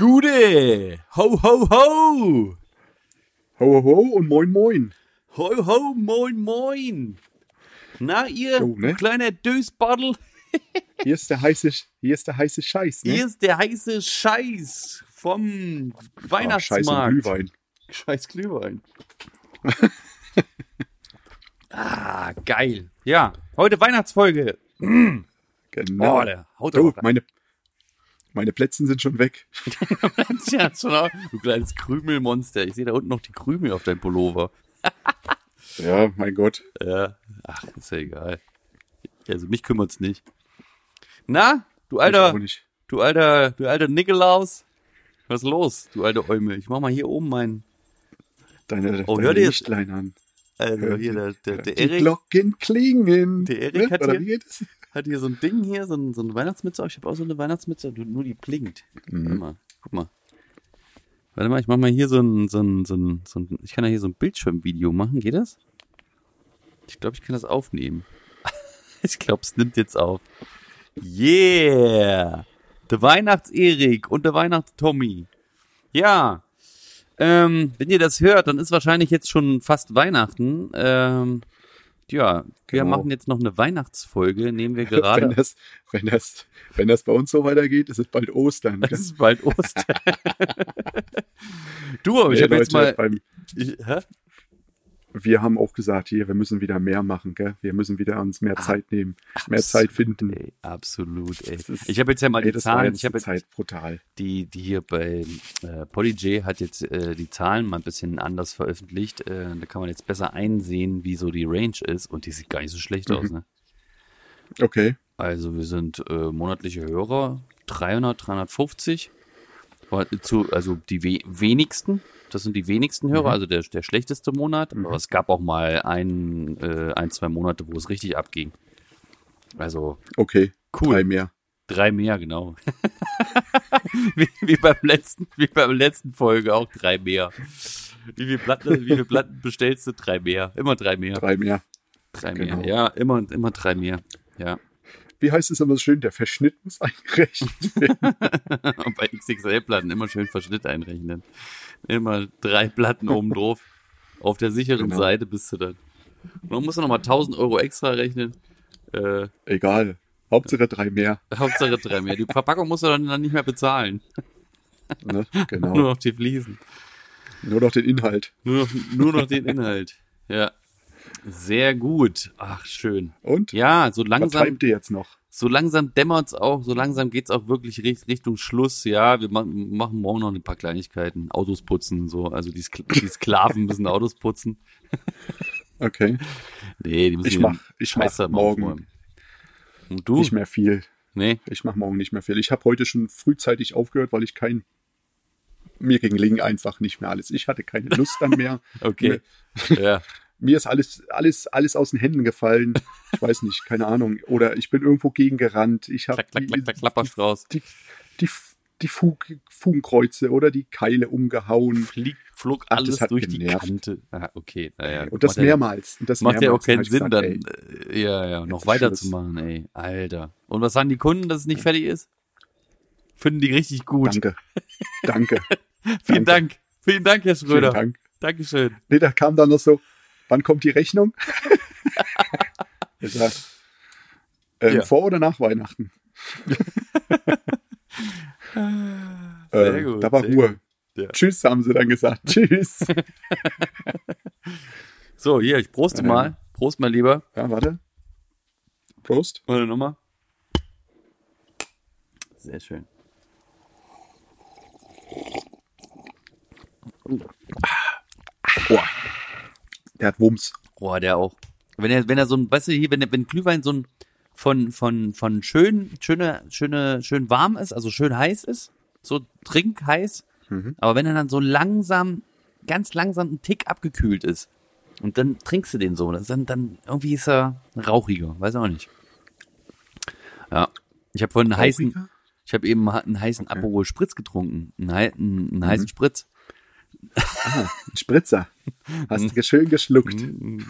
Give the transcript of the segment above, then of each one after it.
Gude! Ho, ho, ho! Ho, ho, ho und moin, moin. Ho, ho, moin, moin! Na, ihr Jo, ne? kleiner Dösbottel, Hier ist der heiße, hier ist der heiße Scheiß, ne? hier ist der heiße Scheiß vom Ah, Scheiß Weihnachtsmarkt. Glühwein. Scheiß Glühwein. ah, geil. Ja, heute Weihnachtsfolge. Genau. Der haut rein. meine, meine Plätzchen sind schon weg. ja, schon auch, du kleines Krümelmonster. Ich sehe da unten noch die Krümel auf deinem Pullover. Ja, mein Gott. Ja, ach, ist ja egal. Also mich kümmert's nicht. Na, du alter, du alter, du alter Nikolaus. Was ist los, du alte Eumel? Ich mach mal hier oben mein, Deine, Oh, deine hör dir- Lichtlein an. also Hör hier der, der, der die Erik Glocken klingen. Der Erik hat hier-? Hat hier so ein Ding hier, so, ein, so eine Weihnachtsmütze. Ich habe auch so eine Weihnachtsmütze, nur nur die blinkt. Mhm. Warte mal, guck mal. Warte mal, ich mach mal hier so ein, so ein, so ein, so ein ich kann ja hier so ein Bildschirmvideo machen, geht das? Ich glaube, ich kann das aufnehmen. ich glaube, es nimmt jetzt auf. Yeah! Der Weihnachts-Erik und der Weihnachts-Tommy. Ja. Ähm, wenn ihr das hört, dann ist wahrscheinlich jetzt schon fast Weihnachten. Ähm, ja, wir Genau. machen jetzt noch eine Weihnachtsfolge, nehmen wir Wenn gerade. das, wenn, das, wenn das bei uns so weitergeht, ist es bald Ostern. Es ist bald Ostern. du, aber ich Nee, habe jetzt mal. beim, Ich, hä? Wir haben auch gesagt, hier, wir müssen wieder mehr machen, gell? Wir müssen wieder uns mehr Zeit nehmen, mehr Zeit finden. Ey, absolut, ey. Ist- Ich habe jetzt ja mal Ey, die Zahlen. Ich habe jetzt Zeit brutal. die, die hier bei äh, PolyJ hat jetzt äh, die Zahlen mal ein bisschen anders veröffentlicht. Äh, da kann man jetzt besser einsehen, wie so die Range ist. Und die sieht gar nicht so schlecht Mhm. aus, ne? Okay. Also wir sind äh, monatliche Hörer, 300, 350. War Zu, also die we wenigsten, das sind die wenigsten Hörer, also der, der schlechteste Monat. Aber es gab auch mal ein, äh, ein, zwei Monate, wo es richtig abging. Also Okay. Cool. Drei mehr. drei mehr, genau. wie, wie beim letzten, wie beim letzten Folge auch drei mehr. Wie viele Platten, wie viele Platten bestellst du? Drei mehr. Immer drei mehr. Drei mehr. Drei genau. mehr. Ja, immer, immer drei mehr. Ja. Wie heißt es immer so schön? Der Verschnitt muss eingerechnet werden. Und bei XXL-Platten immer schön Verschnitt einrechnen. Immer drei Platten oben drauf. Auf der sicheren Genau. Seite bist du dann. Und dann musst du nochmal 1000 Euro extra rechnen. Äh, Egal. Hauptsache drei mehr. Hauptsache drei mehr. Die Verpackung musst du dann, dann nicht mehr bezahlen. Ne? Nur Genau. noch die Fliesen. Nur noch den Inhalt. Nur noch, nur noch den Inhalt. Ja. Sehr gut. Ach, schön. Und? Ja, so Was langsam, treibt ihr jetzt noch? so langsam dämmert's auch, so langsam geht's auch wirklich richt- Richtung Schluss. Ja, wir ma machen morgen noch ein paar Kleinigkeiten, Autos putzen, so. Also die, Sk die Sklaven müssen Autos putzen. Okay. Nee, die müssen Ich mach, ich mach morgen aufräumen. Und du? nicht mehr viel. Nee. Ich mache morgen nicht mehr viel. Ich habe heute schon frühzeitig aufgehört, weil ich kein mir ging einfach nicht mehr alles. Ich hatte keine Lust dann mehr. Okay. ja. Mir ist alles, alles, alles aus den Händen gefallen. Ich weiß nicht, keine Ahnung. Oder ich bin irgendwo gegen gerannt. Ich habe die, die, die Fug, Fugenkreuze oder die Keile umgehauen. Fliegt, flog alles durch die. Kante. Ah, okay. Naja, Und das mehrmals. Und das Macht ja auch keinen Sinn, dann äh, ja, ja, noch weiterzumachen, ey. Alter. Und was sagen die Kunden, dass es nicht fertig ist? Finden die richtig gut. Danke. Danke. Vielen. Dank. Vielen Dank, Herr Vielen Schröder. Dank. Dankeschön. Nee, da kam dann noch so, wann kommt die Rechnung? ich sag, ähm, Ja. Vor oder nach Weihnachten? Sehr Äh, gut, Da war Ruhe. Ja. Tschüss, haben sie dann gesagt. Tschüss. So, hier, ich proste Ähm. mal. Prost mal lieber. ja, warte. Prost. Warte nochmal. Sehr schön. Boah. Der hat Wumms. Boah, der auch. Wenn er, wenn er so ein, weißt du, hier, wenn, wenn Glühwein so ein von, von, von schön, schöne, schöne, schön warm ist, also schön heiß ist, so trinkheiß, Mhm. Aber wenn er dann so langsam, ganz langsam ein Tick abgekühlt ist und dann trinkst du den so, dann, dann irgendwie ist er rauchiger, weiß auch nicht. Ja, ich habe vorhin einen heißen, ich habe eben einen heißen Okay. Aperol Spritz getrunken, einen, einen, einen heißen Spritz. Ah, ein Spritzer. Hast du schön geschluckt. Einen,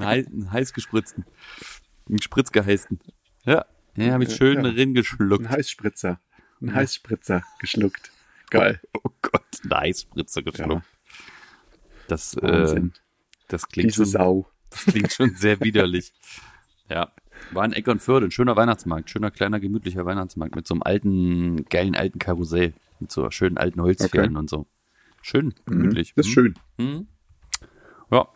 hei- einen heiß gespritzten, einen Spritz geheißen. Ja, den habe ich schön Ja. drin geschluckt. Ein Heißspritzer. Ein Heißspritzer geschluckt. Geil. Oh Gott, ein Eisspritzer geschluckt. Das, äh, das klingt Diese schon, Sau. das klingt schon sehr widerlich. Ja, war in Eckernförde, ein schöner Weihnachtsmarkt, schöner kleiner gemütlicher Weihnachtsmarkt mit so einem alten, geilen alten Karussell, mit so schönen alten Holzpferden und so. Schön, gemütlich. Das ist Mhm. schön. Ja.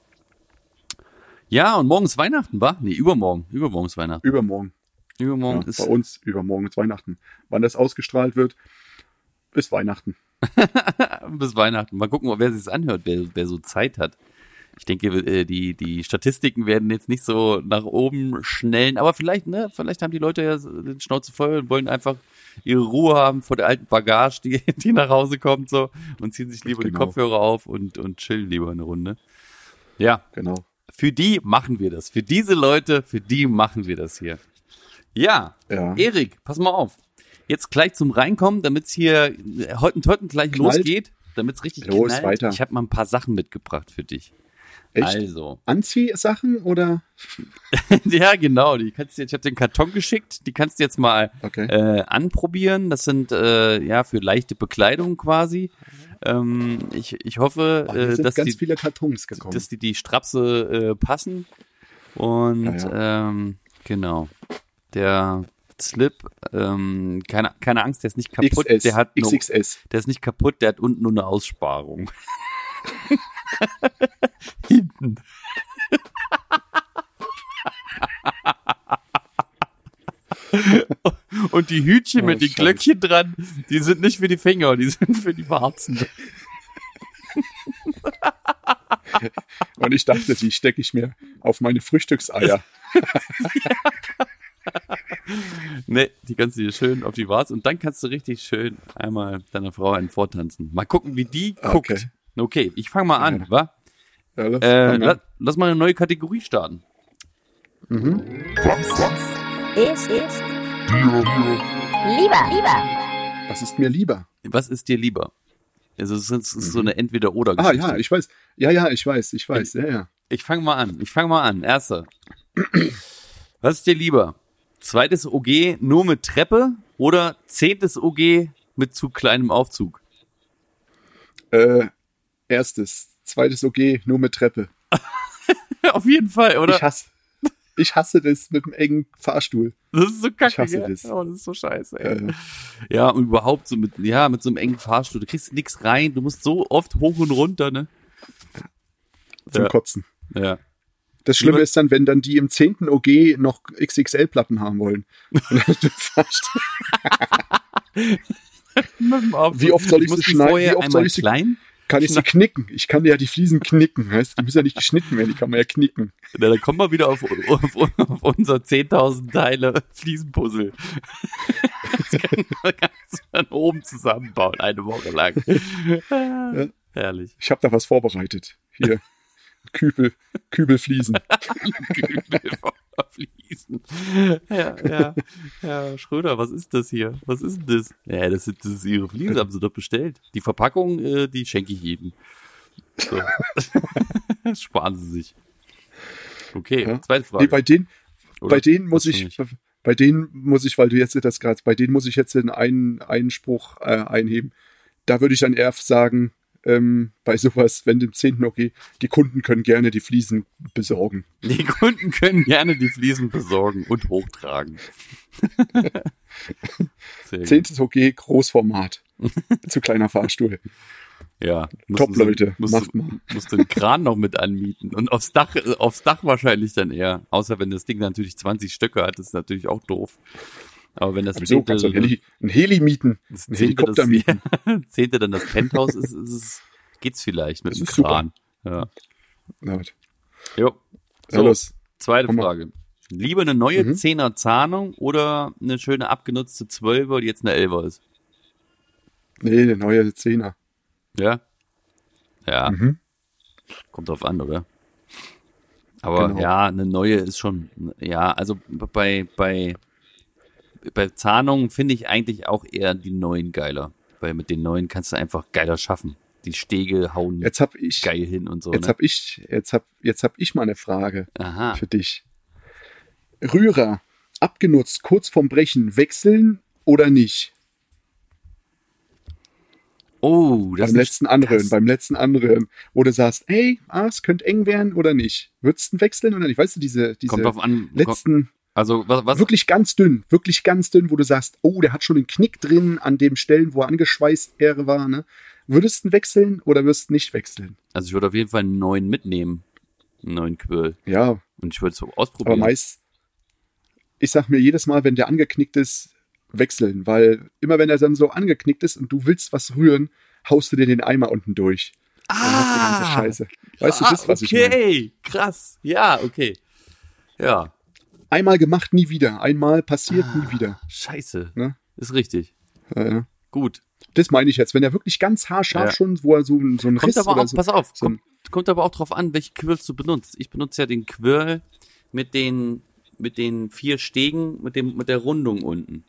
Ja, und morgen ist Weihnachten, wa? Nee, übermorgen. Übermorgen ist Weihnachten. Übermorgen. Übermorgen Ja, ist bei uns übermorgen ist Weihnachten. Wann das ausgestrahlt wird, ist Weihnachten. bis Weihnachten. Mal gucken, wer sich anhört, wer, wer so Zeit hat. Ich denke, äh, die, die Statistiken werden jetzt nicht so nach oben schnellen, aber vielleicht, ne, vielleicht haben die Leute ja den Schnauze voll und wollen einfach ihre Ruhe haben vor der alten Bagage, die, die nach Hause kommt, so, und ziehen sich lieber die Genau. Kopfhörer auf und, und chillen lieber eine Runde. Ja, Genau. für die machen wir das. Für diese Leute, für die machen wir das hier. Ja, Ja. Erik, pass mal auf. Jetzt gleich zum Reinkommen, damit es hier äh, heute heute gleich Knallt. losgeht, damit es richtig Los, knallt. weiter. Ich habe mal ein paar Sachen mitgebracht für dich. Echt? Also, Anziehsachen oder? ja genau, die kannst du, ich habe den Karton geschickt, die kannst du jetzt mal Okay. äh, anprobieren. Das sind äh, ja für leichte Bekleidung quasi. Ähm, ich, ich hoffe, Oh, äh, dass die, dass die die Strapse äh, passen. Und Ja, Ähm, genau. Der Slip, ähm, keine, keine Angst, der ist nicht kaputt. XS, Der hat nur, XXS. der ist nicht kaputt, der hat unten nur eine Aussparung. Hinten. Und die Hütchen Oh, mit den Scheiße. Glöckchen dran, die sind nicht für die Finger, die sind für die Warzen. Und ich dachte, die stecke ich mir auf meine Frühstückseier. Ne, die kannst du dir schön auf die Warze und dann kannst du richtig schön einmal deiner Frau einen vortanzen. Mal gucken, wie die guckt. Okay. Ich fange mal an, Ja. wa? Ja, das Äh, la, lass mal eine neue Kategorie starten. ist, ist lieber, lieber. Was ist mir lieber? Was ist dir lieber? Also es ist, es ist so eine Ah, Entweder-Oder-Geschichte. ja, ich weiß. Ja, ja, ich weiß, ich weiß. Ja, ja. Ich fange mal an. Ich fange mal an. Erster. Was ist dir lieber? Zweites OG nur mit Treppe oder zehntes OG mit zu kleinem Aufzug? Äh, erstes. Zweites OG, nur mit Treppe. Auf jeden Fall, oder? Ich hasse, ich hasse das mit dem engen Fahrstuhl. das ist so kacke. ich hasse gell? das. Oh, das ist so scheiße. Ey. Äh, Ja, und überhaupt so mit, ja, mit so einem engen Fahrstuhl. Du kriegst nix rein. Du musst so oft hoch und runter, ne? zum Ja. Kotzen. Ja. Das Schlimme ist dann, wenn dann die im 10. OG noch XXL-Platten haben wollen. Wie oft soll ich sie die schneiden? Wie oft einmal soll ich sie- klein? Kann ich sie knicken? Ich kann ja die Fliesen knicken. Weißt? du? Die müssen ja nicht geschnitten werden, die kann man ja knicken. Na, dann kommen wir wieder auf, auf, auf unser 10.000 Teile Fliesenpuzzle. Das kann- kannst du dann oben zusammenbauen, eine Woche lang. Herrlich. Ich habe da was vorbereitet. Hier. Kübel, Kübelfliesen. Fliesen. Ja, ja, ja, Schröder, was ist das hier? Was ist denn das? Ja, das, sind, das ist ihre Fliesen, haben sie doch bestellt. Die Verpackung, äh, die schenke ich jedem. So. Sparen sie sich. Okay, Ja. zweite Nee, Frage. bei denen, Oder? bei denen muss ich, bei denen muss ich, weil du jetzt das gerade, bei denen muss ich jetzt den einen Einspruch äh, einheben. Da würde ich dann eher sagen, ähm, bei sowas, wenn dem 10. okay, die Kunden können gerne die Fliesen besorgen. Die Kunden können gerne die Fliesen besorgen und hochtragen. Sehr gut. 10. okay, Großformat. Zu kleiner Fahrstuhl. Ja, Top, sie- Leute, Musst, macht du- mal. musst den Kran noch mit anmieten. Und aufs Dach, aufs Dach wahrscheinlich dann eher. Außer wenn das Ding natürlich 20 Stöcke hat, ist natürlich auch doof. Aber wenn das Wieso zehnte, kannst du ein, Heli, ein Heli mieten? Ein Helikopter das, mieten. zehnte dann das Penthouse ist, ist es, geht's vielleicht mit Das dem ist super. Kran. Ja. Jo. Ja, So, los. zweite Komm mal. Frage. Lieber eine neue Mhm. 10er Zahnung oder eine schöne abgenutzte 12er, die jetzt eine 11er ist? Nee, der neue Zehner. Ja. Ja. Mhm. Kommt drauf an, oder? Aber Genau. ja, eine neue ist schon, ja, also bei, bei, bei Zahnungen finde ich eigentlich auch eher die neuen geiler. Weil mit den neuen kannst du einfach geiler schaffen. Die Stege hauen Jetzt habe ich, geil hin und so. jetzt ne? habe ich, jetzt hab, jetzt hab ich mal eine Frage Aha. für dich. Rührer, abgenutzt, kurz vorm Brechen, wechseln oder nicht? Oh, das beim letzten Anrühren, beim letzten Anrühren, wo du sagst, hey, ah, es könnte eng werden oder nicht. Würdest du wechseln oder nicht? Weißt du, diese, diese an. letzten, Also, was, was wirklich ganz dünn, wirklich ganz dünn, wo du sagst, oh, der hat schon einen Knick drin an dem Stellen, wo er angeschweißt er war, ne? Würdest du ihn wechseln oder wirst du nicht wechseln? also ich würde auf jeden Fall einen neuen mitnehmen. Einen neuen Quirl. Ja, Und ich würde es so aber ausprobieren. meist, ich sag mir jedes Mal, wenn der angeknickt ist, wechseln, weil immer wenn er dann so angeknickt ist und du willst was rühren, haust du dir den Eimer unten durch. Du ganze Scheiße. Weißt du, ah, das, was ich meine? okay, krass. Ja, okay. Ja, Einmal gemacht, nie wieder. Einmal passiert, Ah. nie wieder. scheiße. Ne? Ist richtig. Äh, Gut. das meine ich jetzt. Wenn er wirklich ganz haarscharf Ja. schon, wo er so, ein- so ein Kommt Riss aber oder auch, so. pass auf, so kommt, kommt aber auch drauf an, welche Quirls du benutzt. Ich benutze ja den Quirl mit den, mit den vier Stegen, mit dem, mit der Rundung unten.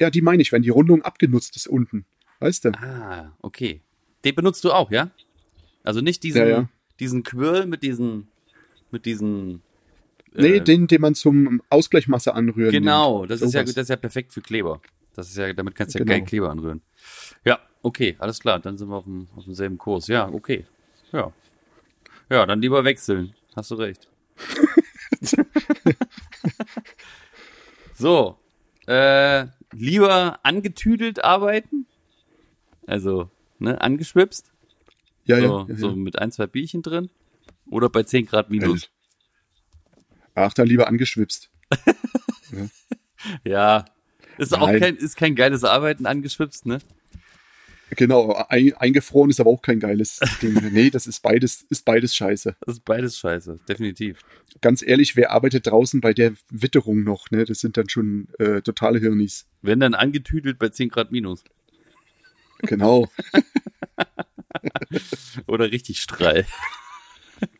Ja, die meine ich, wenn die Rundung abgenutzt ist unten. Weißt du? Ah, okay. Den benutzt du auch, ja? Also nicht diesen, Ja, ja. diesen Quirl mit diesen, mit diesen. Nee, äh, den, den man zum Ausgleichmasse anrühren Genau, nimmt. das ist ja, das ist ja perfekt für Kleber. Das ist ja, damit kannst du ja Genau. geil Kleber anrühren. Ja, okay, alles klar, dann sind wir auf, dem, auf demselben Kurs. Ja, okay. Ja. Ja, dann lieber wechseln. Hast du recht. so. Äh, lieber angetüdelt arbeiten? Also, ne, angeschwipst? Ja, so, ja. ja, so ja. mit ein, zwei Bierchen drin? Oder bei 10 Grad minus? Ach, dann lieber angeschwipst. Ja. Ist auch Nein. kein, ist kein geiles Arbeiten angeschwipst, ne? Genau, ein, eingefroren ist aber auch kein geiles Ding. Nee, das ist beides, ist beides scheiße. Das ist beides scheiße, definitiv. Ganz ehrlich, wer arbeitet draußen bei der Witterung noch? Ne? Das sind dann schon äh, totale Hirnis. Wenn dann angetüdelt bei 10 Grad minus. Genau. Oder richtig Strahl.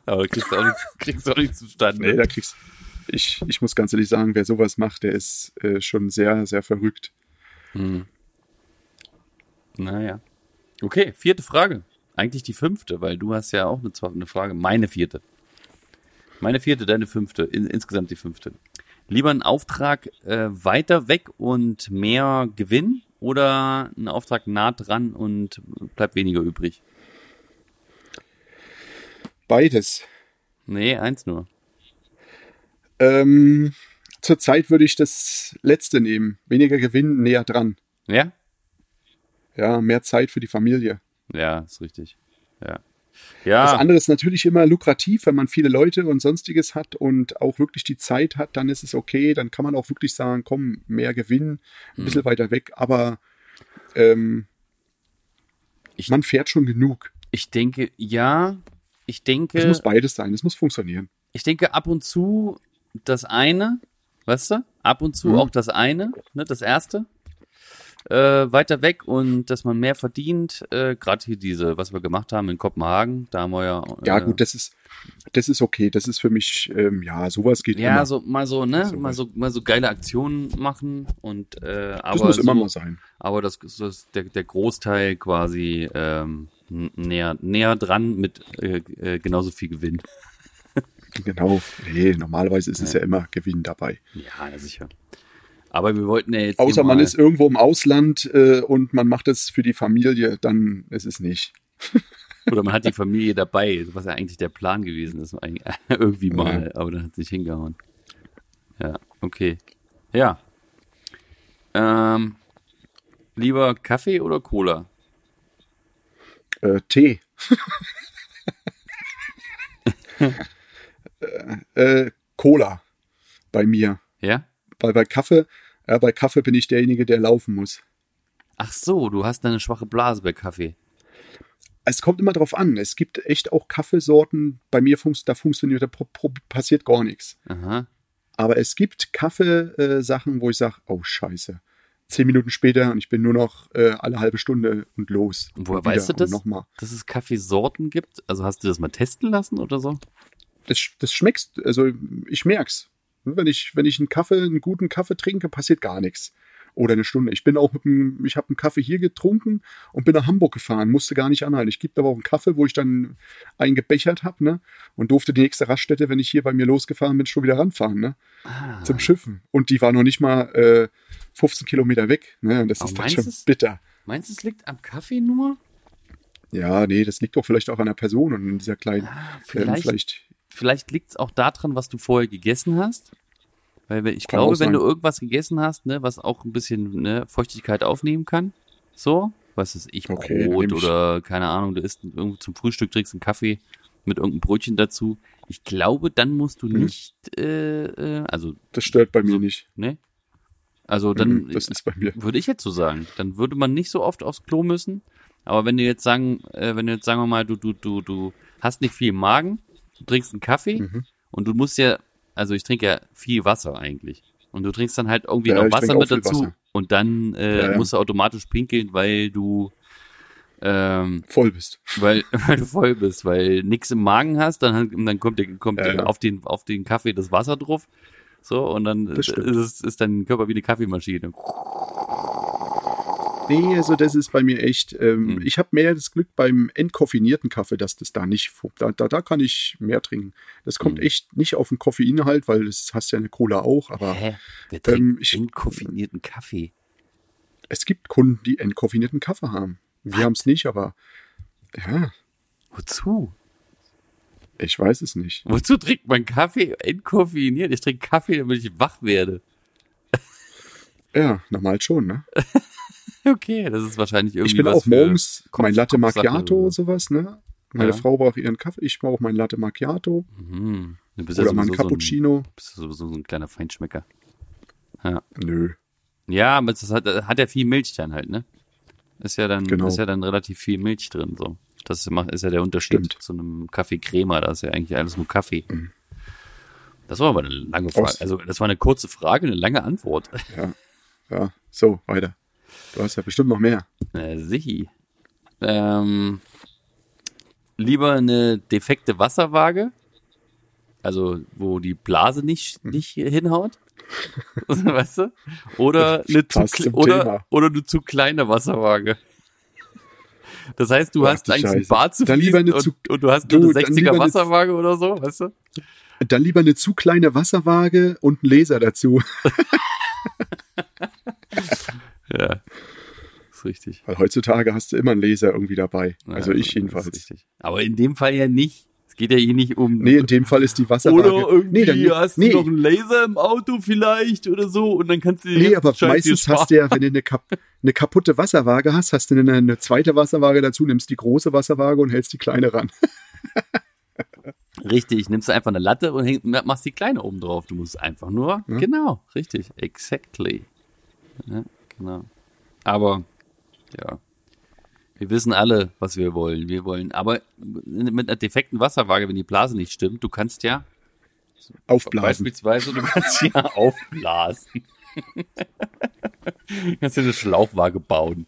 Aber kriegst du auch nichts, kriegst du auch nichts zustande. Nee, da kriegst ich, ich muss ganz ehrlich sagen, wer sowas macht, der ist äh, schon sehr, sehr verrückt. Hm. Naja. Okay, vierte Frage. Eigentlich die fünfte, weil du hast ja auch eine, eine Frage. Meine vierte. Meine vierte, deine fünfte. In, insgesamt die fünfte. Lieber ein Auftrag äh, weiter weg und mehr Gewinn oder ein Auftrag nah dran und bleibt weniger übrig? Beides. Nee, eins nur. Ähm, zurzeit würde ich das letzte nehmen. Weniger Gewinn, näher dran. Ja? Ja, mehr Zeit für die Familie. Ja, ist richtig. Ja. Das Ja, andere ist natürlich immer lukrativ, wenn man viele Leute und sonstiges hat und auch wirklich die Zeit hat, dann ist es okay. Dann kann man auch wirklich sagen, komm, mehr Gewinn, ein bisschen weiter weg. Aber ähm, Ich- man fährt schon genug. ich denke, ja, ich Es denke, muss beides sein, es muss funktionieren. ich denke ab und zu das eine, weißt du, ab und zu Mhm. auch das eine, ne, das erste, äh, weiter weg und dass man mehr verdient, äh, gerade hier diese, was wir gemacht haben in Kopenhagen, da haben wir ja, Ja, äh, gut, das ist, das ist okay. Das ist für mich, ähm, ja, sowas geht ja, immer. so mal so, ne, So mal so, mal so geile Aktionen machen und äh, aber das muss so, immer mal sein. aber das ist das, der, der Großteil quasi ähm, näher, näher dran mit äh, äh, genauso viel Gewinn. Genau. Nee, normalerweise ist es ja immer Gewinn dabei. Ja, ja, sicher. Aber wir wollten ja jetzt. Außer man ist irgendwo im Ausland äh, und man macht es für die Familie, dann ist es nicht. Oder man hat die Familie dabei, was ja eigentlich der Plan gewesen ist, irgendwie mal, aber dann hat es nicht hingehauen. Ja, okay. Ja. Ähm, lieber Kaffee oder Cola? Äh, Tee. äh, äh, Cola bei mir. Ja? Weil bei Kaffee, äh, bei Kaffee bin ich derjenige, der laufen muss. Ach so, du hast eine schwache Blase bei Kaffee. Es kommt immer drauf an. Es gibt echt auch Kaffeesorten, bei mir funks da funktioniert, da passiert gar nichts. Aha. Aber es gibt Kaffeesachen, wo ich sage, oh scheiße, zehn Minuten später und ich bin nur noch äh, alle halbe Stunde und los. Und woher Und weißt du das? Nochmal. Dass es Kaffeesorten gibt? Also hast du das mal testen lassen oder so? Das, das schmeckst, also ich merk's. Wenn ich, wenn ich einen Kaffee, einen guten Kaffee trinke, passiert gar nichts. Oder eine Stunde. Ich bin auch mit dem, ich habe einen Kaffee hier getrunken und bin nach Hamburg gefahren, musste gar nicht anhalten. Ich gibt aber auch einen Kaffee, wo ich dann einen gebechert habe, ne? Und durfte die nächste Raststätte, wenn ich hier bei mir losgefahren bin, schon wieder ranfahren, ne? Ah. Zum Schiffen. Und die war noch nicht mal äh, 15 Kilometer weg. Ne? Und das Aber ist dann schon du's? bitter. Meinst du, es liegt am Kaffee nur? Ja, nee, das liegt doch vielleicht auch an der Person und in dieser kleinen, Ah, ähm, vielleicht vielleicht vielleicht liegt es auch daran, was du vorher gegessen hast. Weil wenn- ich Kann glaube, wenn du irgendwas gegessen hast, ne, was auch ein bisschen ne, Feuchtigkeit aufnehmen kann, so, was ist ich, Okay, Brot oder keine Ahnung, du isst irgendwo zum Frühstück, trinkst einen Kaffee mit irgendeinem Brötchen dazu. Ich glaube, dann musst du Hm. nicht, äh, äh, also, das stört bei mir nicht. ne? Also dann, Mhm, das ist bei mir. würde ich jetzt so sagen. Dann würde man nicht so oft aufs Klo müssen. Aber wenn du jetzt sagen, äh, wenn du jetzt sagen wir mal, du, du, du, du hast nicht viel im Magen, du trinkst einen Kaffee Mhm. und du musst ja, also ich trinke ja viel Wasser eigentlich. Und du trinkst dann halt irgendwie Ja, noch Wasser mit dazu Wasser. und dann äh, Ja, ja. musst du automatisch pinkeln, weil du ähm, Voll bist. weil, weil du voll bist, weil nix im Magen hast, dann, dann kommt, der, kommt der auf den auf den Kaffee das Wasser drauf. So, und dann ist, ist dein Körper wie eine Kaffeemaschine. Nee, also das ist bei mir echt. Ähm, Hm. Ich habe mehr das Glück beim entkoffinierten Kaffee, dass das da nicht. Da, da, da kann ich mehr trinken. Das kommt Hm. echt nicht auf den Koffeinhalt, weil das hast ja eine Cola auch. Aber Hä? Wer trinkt ähm, ich- entkoffinierten Kaffee? es gibt Kunden, die entkoffinierten Kaffee haben. Wir haben es nicht, aber ja, Wozu? ich weiß es nicht. Wozu trinkt man Kaffee entkoffiniert? Ich trinke Kaffee, damit ich wach werde. Ja, normal schon, ne? Okay, das ist wahrscheinlich irgendwie Ich bin auch morgens Kopf- mein Latte Macchiato oder sowas, ne? Meine Ja. Frau braucht ihren Kaffee, ich brauche mein Latte Macchiato Mhm. Du bist oder ja mal ein sowieso so ein, Cappuccino. bist du sowieso so ein kleiner Feinschmecker. Nö. Ja, aber das hat, hat ja viel Milch dann halt, ne? Ist ja dann, Genau. ist ja dann relativ viel Milch drin, so. Das ist ja der Unterschied Stimmt. zu einem Kaffee Crema, da ist ja eigentlich alles nur Kaffee. Mhm. Das war aber eine lange Frage. Aus- Also, das war eine kurze Frage, eine lange Antwort. Ja. Ja, so, weiter. Du hast ja bestimmt noch mehr. Äh, sichi. Ähm, lieber eine defekte Wasserwaage, also wo die Blase nicht, Mhm. nicht hinhaut, weißt du? Oder eine, zu, Passt oder, Thema. oder eine zu kleine Wasserwaage. Das heißt, du Ach, hast eigentlich ein Scheiße. Bad zu eine und, und du hast Du, eine lieber 60er eine- Wasserwaage oder so, weißt du? Dann lieber eine zu kleine Wasserwaage und ein Laser dazu. Ja, ist richtig. Weil heutzutage hast du immer einen Laser irgendwie dabei. Ja, Also ich jedenfalls. richtig. Aber in dem Fall ja nicht. Es geht ja hier nicht um Nee, in dem Fall ist die Wasserwaage. Oder irgendwie nee, dann, hast nee, du noch einen Laser im Auto vielleicht oder so und dann kannst du dir nee, aber Scheiß meistens hast du ja, wenn du eine, kap eine kaputte Wasserwaage hast, hast du eine, eine zweite Wasserwaage dazu, nimmst die große Wasserwaage und hältst die kleine ran. Richtig, nimmst du einfach eine Latte und häng, machst die kleine oben drauf. Du musst einfach nur, Ja. genau, richtig, exactly. Ja, genau. Aber, ja, wir wissen alle, was wir wollen. Wir wollen, aber mit einer defekten Wasserwaage, wenn die Blase nicht stimmt, du kannst ja, Aufblasen. beispielsweise, du kannst ja aufblasen. du kannst dir eine Schlauchwaage bauen.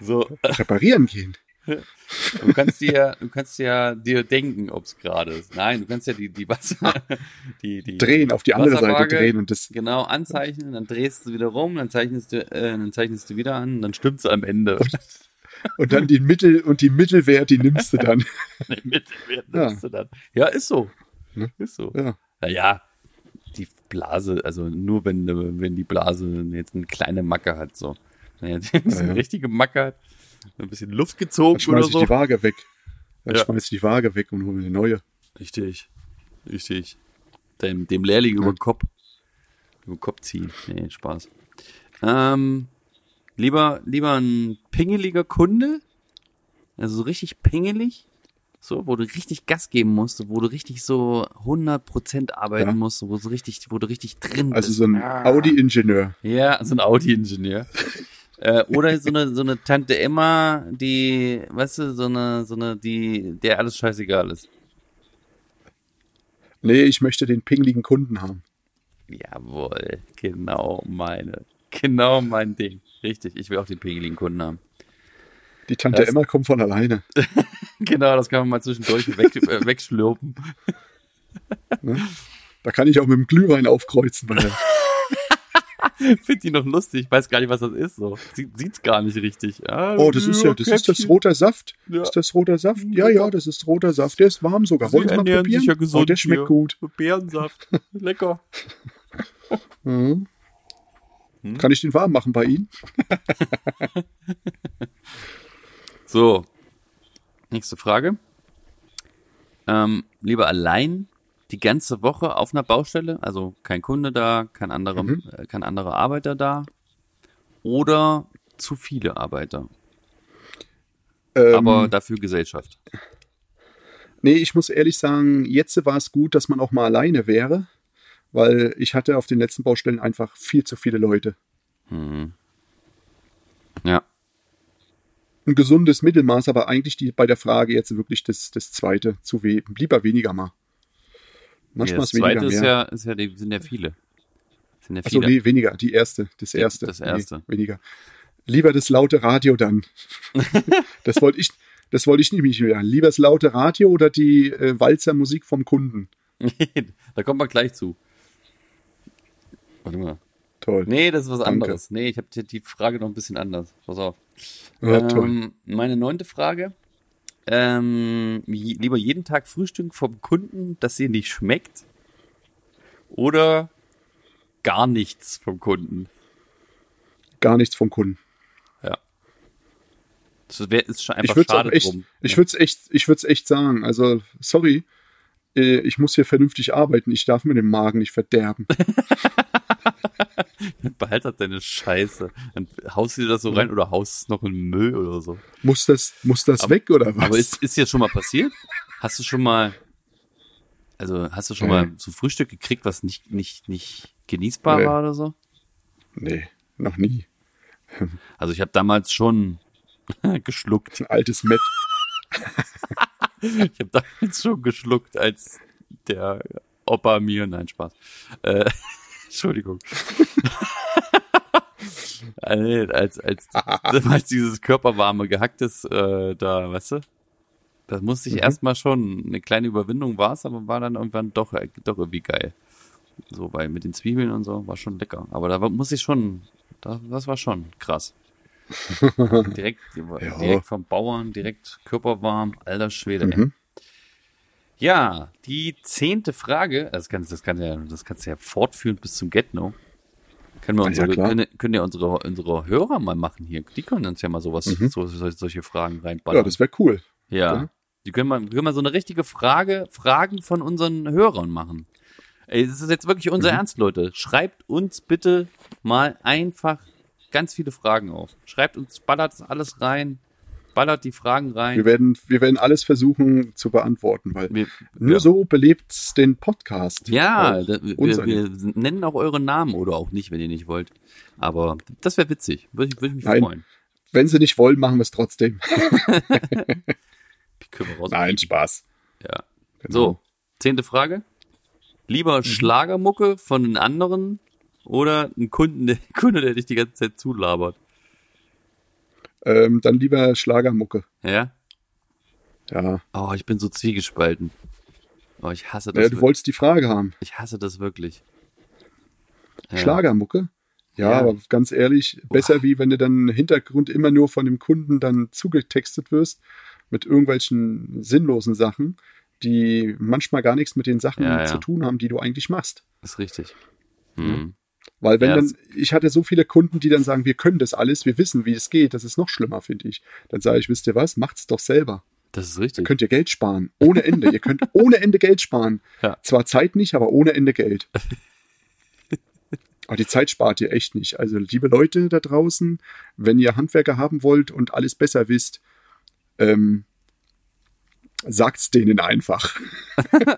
So, Reparieren gehen. Du kannst dir, du kannst ja dir denken, ob es gerade ist. Nein, du kannst ja die, die Wasser, die, die Drehen, auf die andere Seite drehen und das. Genau anzeichnen, dann drehst du wieder rum, dann zeichnest du, äh, dann zeichnest du wieder an, dann stimmt's am Ende. Und dann die Mittel und die Mittelwert, die nimmst du dann. Den Mittelwert Ja. nimmst du dann. Ja, ist so. Ne? Ist so. Ja. Naja, die Blase, also nur wenn, wenn die Blase jetzt eine kleine Macke hat, so. Wenn jetzt eine Ja, ja. richtige Macke hat, ein bisschen Luft gezogen Dann oder schmeiß ich so. die Waage weg. Dann Ja. schmeiß ich die Waage weg und hole mir eine neue. Richtig. Richtig. Dem, dem Lehrling über Ja. den Kopf. Über den Kopf ziehen. Nee, Spaß. Ähm, lieber, lieber ein pingeliger Kunde. Also so richtig pingelig. So, wo du richtig Gas geben musst, wo du richtig so 100% arbeiten Ja. musst, wo, so richtig, wo du richtig drin Also bist. so ein Ah. Audi-Ingenieur. Ja, so ein Audi-Ingenieur. Äh, oder so eine, so eine Tante Emma, die, weißt du, so eine, so eine, die, der alles scheißegal ist. Nee, ich möchte den pingligen Kunden haben. Jawohl, genau meine genau mein Ding. Richtig, ich will auch den pegeligen Kunden haben. Die Tante Das- Emma kommt von alleine. Genau, das kann man mal zwischendurch weg, äh, wegschlürpen. Da kann ich auch mit dem Glühwein aufkreuzen. Weil Find die noch lustig. Ich weiß gar nicht, was das ist. So. Sie, sieht's gar nicht richtig. Ah, oh, das ist ja, das ist das roter Saft. Ja. Ist das roter Saft? Ja, ja, das ist roter Saft. Der ist warm sogar. Wollen Sie mal probieren? ja gesund oh, der schmeckt hier. gut. Beerensaft. Lecker. Mhm. Hm? Kann ich den warm machen bei Ihnen? So. Nächste Frage. Ähm, lieber allein die ganze Woche auf einer Baustelle, also kein Kunde da, kein anderer, Mhm. äh, kein anderer Arbeiter da, oder zu viele Arbeiter, Ähm, aber dafür Gesellschaft. Nee, ich muss ehrlich sagen, jetzt war es gut, dass man auch mal alleine wäre, weil ich hatte auf den letzten Baustellen einfach viel zu viele Leute. Mhm. Ja, Ein gesundes Mittelmaß, aber eigentlich die, bei der Frage jetzt wirklich das, das zweite, zu we lieber weniger mal. Manchmal das ist weniger zweite mehr. ist ja, ist ja, die, sind ja viele. Sind ja viele. nee, weniger, die erste, das erste. das erste. Nee, weniger. Lieber das laute Radio dann. das wollte ich, das wollte ich nämlich wieder. Lieber das laute Radio oder die äh, Walzermusik vom Kunden. da kommt man gleich zu. Warte mal. Toll. Nee, das ist was Danke. anderes. Nee, ich habe die, Frage noch ein bisschen anders. Pass auf. Ja, toll. Ähm, meine neunte Frage. Ähm, je- lieber jeden Tag Frühstück vom Kunden, das dir nicht schmeckt? Oder gar nichts vom Kunden? Gar nichts vom Kunden. Ja. Das wär, ist schon Ich einfach würde es auch schade echt, drum. ich würde es echt, ich würde es echt sagen. Also, sorry, äh, ich muss hier vernünftig arbeiten. Ich darf mir den Magen nicht verderben. Behalt halt deine Scheiße. Dann haust du dir das so rein oder haust es noch in den Müll oder so. Muss das, muss das weg oder was? Aber ist, ist dir schon mal passiert? Hast du schon mal, also hast du schon Nee. mal so Frühstück gekriegt, was nicht, nicht, nicht genießbar Nee. war oder so? nee, noch nie. Also ich habe damals schon geschluckt. Ein altes Met. Ich habe damals schon geschluckt, als der Opa mir, nein, Spaß. Äh, Entschuldigung. Nee, als, als, als dieses körperwarme Gehacktes äh, da, weißt du? Das musste ich Mhm. erstmal schon, eine kleine Überwindung war es, aber war dann irgendwann doch, äh, doch irgendwie geil. So, weil mit den Zwiebeln und so war schon lecker. Aber da muss ich schon, da, das war schon krass. direkt, Ja. direkt vom Bauern, direkt körperwarm, alter Schwede. Mhm. Ja, die zehnte Frage, das kannst, das kann ja, das kannst du ja fortführen bis zum Get-No. Können wir ja, unsere, klar. können, können ja unsere, unsere Hörer mal machen hier. Die können uns ja mal sowas, Mhm. so, so, solche Fragen reinballern. Ja, das wäre cool. Ja. Ja. Die können mal, können mal so eine richtige Frage, Fragen von unseren Hörern machen. Ey, das ist jetzt wirklich unser Mhm. Ernst, Leute. Schreibt uns bitte mal einfach ganz viele Fragen auf. Schreibt uns, ballert alles rein, ballert die Fragen rein. Wir werden, wir werden alles versuchen zu beantworten, weil Wir- nur ja. so belebt's den Podcast. Ja, da, wir, wir nennen auch euren Namen oder auch nicht, wenn ihr nicht wollt. Aber das wäre witzig. Würde ich, würde mich Nein. freuen. Wenn sie nicht wollen, machen wir es trotzdem. Nein, Spaß. Ja. Genau. So, zehnte Frage. Lieber Mhm. Schlagermucke von den anderen oder ein Kunden, der, Kunde, der dich die ganze Zeit zulabert? Ähm, dann lieber Schlagermucke. Ja? Ja. Oh, ich bin so zwiegespalten. Oh, ich hasse das. ja du wolltest die Frage haben. ich hasse das wirklich. Ja. Schlagermucke? Ja, Ja. aber ganz ehrlich, besser wie wenn du dann im Hintergrund immer nur von dem Kunden dann zugetextet wirst mit irgendwelchen sinnlosen Sachen, die manchmal gar nichts mit den Sachen Ja, zu tun haben, die du eigentlich machst. Ist richtig. Hm. Weil wenn Ja, dann, ich hatte so viele Kunden, die dann sagen, wir können das alles, wir wissen, wie es geht, das ist noch schlimmer, finde ich. Dann sage ich, wisst ihr was, macht's doch selber. Das ist Dann richtig. könnt ihr Geld sparen. Ohne Ende. ihr könnt ohne Ende Geld sparen. Ja. Zwar Zeit nicht, aber ohne Ende Geld. Aber die Zeit spart ihr echt nicht. Also, liebe Leute da draußen, wenn ihr Handwerker haben wollt und alles besser wisst, ähm, sagt's denen einfach.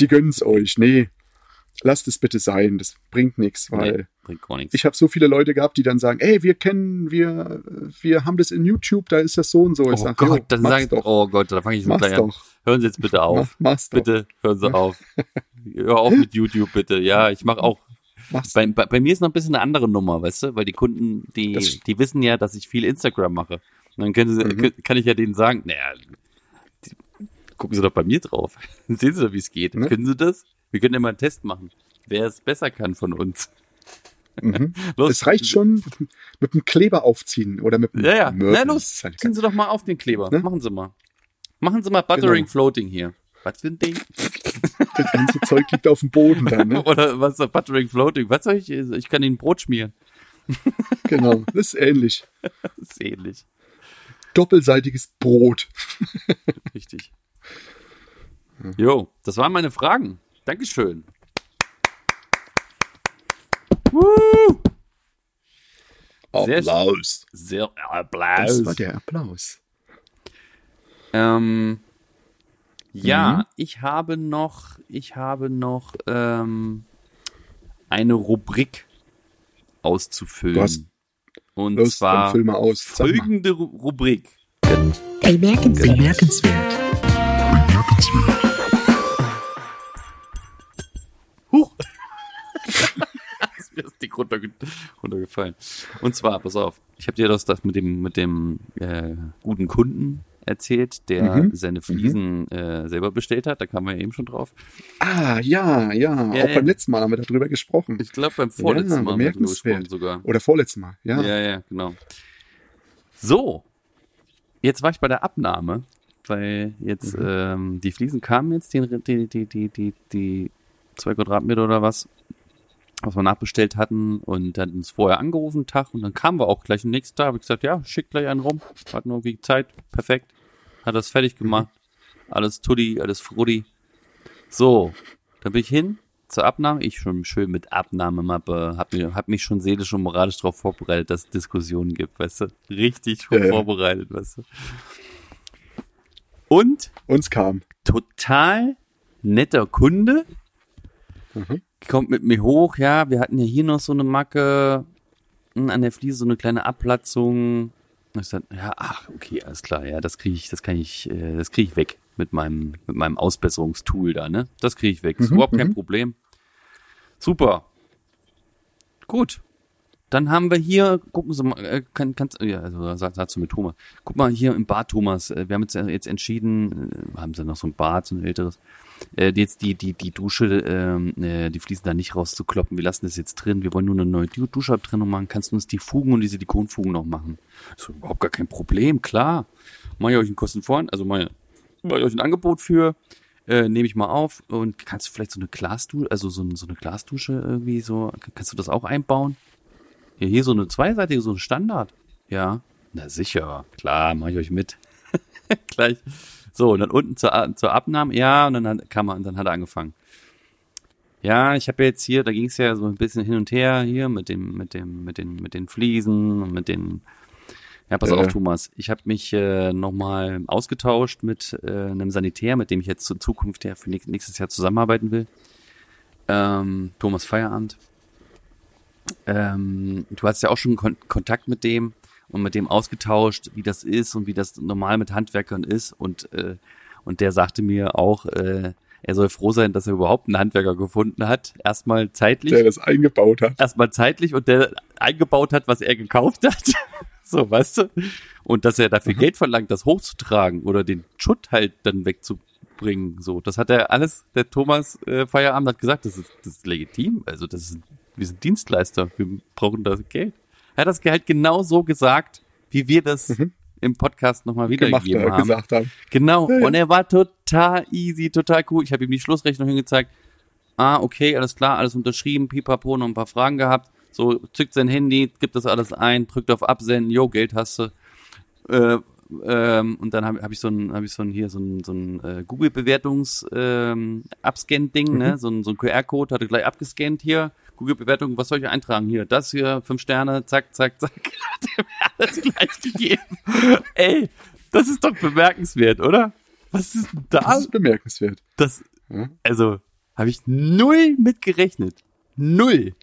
die gönnen's euch. Nee, lasst es bitte sein. Das bringt nichts, weil Nee, bringt gar nichts. ich habe so viele Leute gehabt, die dann sagen, ey, wir kennen, wir, wir haben das in YouTube, da ist das so und so. Oh sag, Gott, dann mach's sag ich, doch. oh Gott, da fange ich schon Mach's gleich an. doch. Hören Sie jetzt bitte auf. Mach, mach's doch. Bitte, hören Sie auf. Hör auf mit YouTube, bitte. Ja, ich mache auch, mach's. Bei, bei, bei mir ist noch ein bisschen eine andere Nummer, weißt du, weil die Kunden, die, Das- die wissen ja, dass ich viel Instagram mache. Und dann können sie, Mhm. kann ich ja denen sagen, naja, gucken sie doch bei mir drauf. Dann sehen sie doch, wie es geht. Ne? Können sie das? Wir können ja mal einen Test machen, wer es besser kann von uns. Mhm. Los. Es reicht schon mit dem Kleber aufziehen oder mit dem Ja, ja. Na los, halt ziehen Sie doch mal auf den Kleber. Ne? Machen Sie mal. Machen Sie mal Buttering Genau. Floating hier. Was für ein Ding? Das ganze Zeug liegt auf dem Boden dann. Ne? Oder was ist? Buttering Floating? Was soll ich? Ich kann Ihnen Brot schmieren. Genau, das ist ähnlich. Das ist ähnlich. Doppelseitiges Brot. Richtig. Jo, das waren meine Fragen. Dankeschön. Woo! Sehr Applaus. Sehr Das Applaus. war der Applaus. Ähm, ja, Mhm. ich habe noch, ich habe noch ähm, eine Rubrik auszufüllen. Du hast- Und Los, zwar dann füll mal aus. Folgende Ru Rubrik. Bemerkenswert. Bemerkenswert. Huch! Runterge runtergefallen. Und zwar, pass auf, ich habe dir das, das mit dem, mit dem äh, guten Kunden erzählt, der Mhm. seine Fliesen äh, selber bestellt hat. Da kamen wir ja eben schon drauf. Ah, ja, ja. Ja, Auch ja. beim letzten Mal haben wir darüber gesprochen. Ich glaube, beim vorletzten Ja, Mal haben wir drüber bemerkenswert. gesprochen sogar. Oder vorletztes Mal, ja. Ja, ja, genau. So, jetzt war ich bei der Abnahme, weil jetzt Mhm. ähm, die Fliesen kamen jetzt, die, die, die, die, die, die zwei Quadratmeter oder was, was wir nachbestellt hatten und hatten uns vorher angerufen, Tag, und dann kamen wir auch gleich am nächsten Tag, habe ich gesagt, ja, schick gleich einen rum, hatten irgendwie Zeit, perfekt, hat das fertig gemacht, alles Tuddi, alles Frudi. So, dann bin ich hin zur Abnahme, ich schon schön mit Abnahmemappe, hab, mir, hab mich schon seelisch und moralisch darauf vorbereitet, dass es Diskussionen gibt, weißt du, richtig schon ja. vorbereitet, weißt du. Und Uns kam. total netter Kunde. Mhm. Kommt mit mir hoch, ja, wir hatten ja hier noch so eine Macke mh, an der Fliese, so eine kleine Abplatzung. Und ich sag, ja, ach, okay, alles klar, ja, das kriege ich, das kann ich, äh, das kriege ich weg mit meinem, mit meinem Ausbesserungstool da, ne? Das kriege ich weg. Ist Mhm, überhaupt kein mhm. Problem. Super. Gut. Dann haben wir hier, gucken Sie mal, äh, kann, kannst, ja, also sag, sagst du mit Thomas. Guck mal hier im Bad, Thomas. äh, Wir haben jetzt, jetzt entschieden, haben sie noch so ein Bad, so ein älteres, äh, jetzt die, die, die Dusche, ähm, äh, die Fliesen da nicht rauszukloppen. Wir lassen das jetzt drin. Wir wollen nur eine neue Du- Duschabtrennung machen. Kannst du uns die Fugen und die Silikonfugen noch machen? Ist überhaupt gar kein Problem, klar. Mach ich euch einen Kosten vor, also mach, mach ich euch ein Angebot für, äh, nehme ich mal auf und kannst du vielleicht so eine Glasdusche, also so, so eine Glasdusche irgendwie so, kannst du das auch einbauen? Ja, hier so eine zweiseitige, so ein Standard. Ja, na sicher, klar, mach ich euch mit. Gleich. So, und dann unten zur, zur Abnahme, ja, und dann hat, kam er, und dann hat er angefangen. Ja, ich habe jetzt hier, da ging es ja so ein bisschen hin und her hier mit dem, mit dem, mit den, mit den Fliesen und mit den. Ja, pass Ja. auf, Thomas. Ich habe mich äh, nochmal ausgetauscht mit äh, einem Sanitär, mit dem ich jetzt zur Zukunft ja für näch- nächstes Jahr zusammenarbeiten will. Ähm, Thomas Feierabend. Ähm, du hast ja auch schon Kon Kontakt mit dem und mit dem ausgetauscht, wie das ist und wie das normal mit Handwerkern ist. Und, äh, und der sagte mir auch, äh, er soll froh sein, dass er überhaupt einen Handwerker gefunden hat. Erstmal zeitlich Der das eingebaut hat. erstmal zeitlich und der eingebaut hat, was er gekauft hat. so, weißt du? Und dass er dafür Geld verlangt, das hochzutragen oder den Schutt halt dann wegzubringen. So, das hat er alles, der Thomas äh, Feierabend hat gesagt, das ist, das ist legitim. Also, das ist, wir sind Dienstleister, wir brauchen das Geld. Er hat das Gehalt genau so gesagt, wie wir das Mhm. im Podcast nochmal Gemacht, wiedergegeben äh, haben. gesagt haben. Genau. Ja, ja. Und er war total easy, total cool. Ich habe ihm die Schlussrechnung hingezeigt. Ah, okay, alles klar, alles unterschrieben, pipapo, noch ein paar Fragen gehabt. So, zückt sein Handy, gibt das alles ein, drückt auf Absenden, yo, Geld hast du. Äh, ähm, und dann habe hab ich so ein, habe ich so ein hier so ein, so ein äh, Google-Bewertungs ähm, Abscan-Ding, ne? So ein, so ein QR-Code, hatte gleich abgescannt hier. Google-Bewertung, was soll ich eintragen? Hier, das hier, fünf Sterne, zack, zack, zack. Hat er mir alles gleich gegeben. Ey, das ist doch bemerkenswert, oder? Was ist denn Das da? ist bemerkenswert. Das, also, habe ich null mitgerechnet. Null.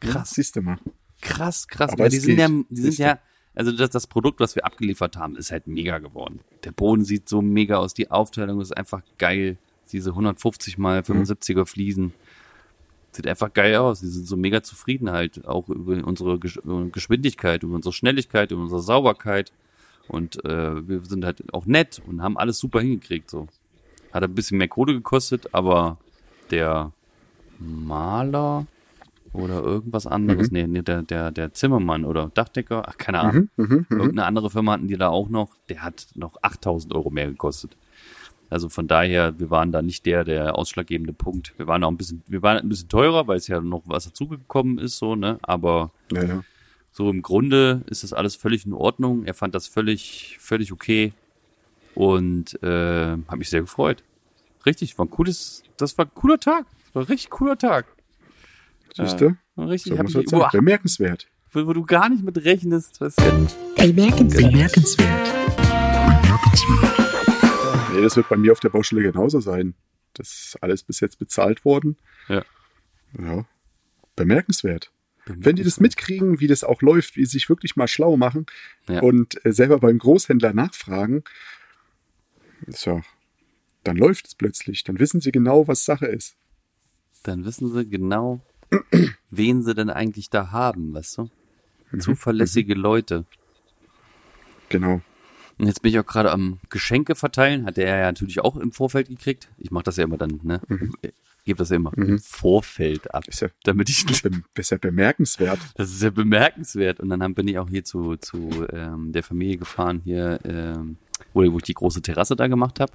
Krass, Siehst du mal. krass, krass. Aber die sind ja, die sind ja, also das, das Produkt, was wir abgeliefert haben, ist halt mega geworden. Der Boden sieht so mega aus, die Aufteilung ist einfach geil. Diese 150 mal Mhm. 75er Fliesen. Sieht einfach geil aus. Die sind so mega zufrieden halt, auch über unsere Geschwindigkeit, über unsere Schnelligkeit, über unsere Sauberkeit. Und äh, wir sind halt auch nett und haben alles super hingekriegt. So. Hat ein bisschen mehr Kohle gekostet, aber der Maler oder irgendwas anderes, nee, nee, der, der, der Zimmermann oder Dachdecker, ach, keine Ahnung. Mhm, mhm, mhm. Irgendeine andere Firma hatten die da auch noch, der hat noch 8000 Euro mehr gekostet. Also von daher, wir waren da nicht der, der ausschlaggebende Punkt. Wir waren auch ein bisschen, wir waren ein bisschen teurer, weil es ja noch was dazugekommen ist, so, ne, aber Ja, ja. so im Grunde ist das alles völlig in Ordnung. Er fand das völlig, völlig okay und äh, hat mich sehr gefreut. Richtig, war ein cooles, das war ein cooler Tag. Das war ein richtig cooler Tag. Siehst du? War richtig, So hab ich, sein. boah, Bemerkenswert. wo, wo du gar nicht mit rechnest. Was ja, Bemerkenswert. Bemerkenswert. Nee, das wird bei mir auf der Baustelle genauso sein. Das ist alles bis jetzt bezahlt worden. Ja. Ja. Bemerkenswert. Wenn die das mitkriegen, wie das auch läuft, wie sie sich wirklich mal schlau machen Ja. und äh, selber beim Großhändler nachfragen, so, dann läuft es plötzlich. Dann wissen sie genau, was Sache ist. dann wissen sie genau, wen sie denn eigentlich da haben, weißt du? Zuverlässige Leute. Genau. Und jetzt bin ich auch gerade am Geschenke verteilen. Hat er ja natürlich auch im Vorfeld gekriegt. Ich mache das ja immer dann, ne? Ich Gebe das ja immer im Vorfeld ab. Ist ja, Damit ich, be- ist ja bemerkenswert. das ist ja bemerkenswert. Und dann haben- bin ich auch hier zu, zu ähm, der Familie gefahren, hier, ähm, wo, wo ich die große Terrasse da gemacht habe.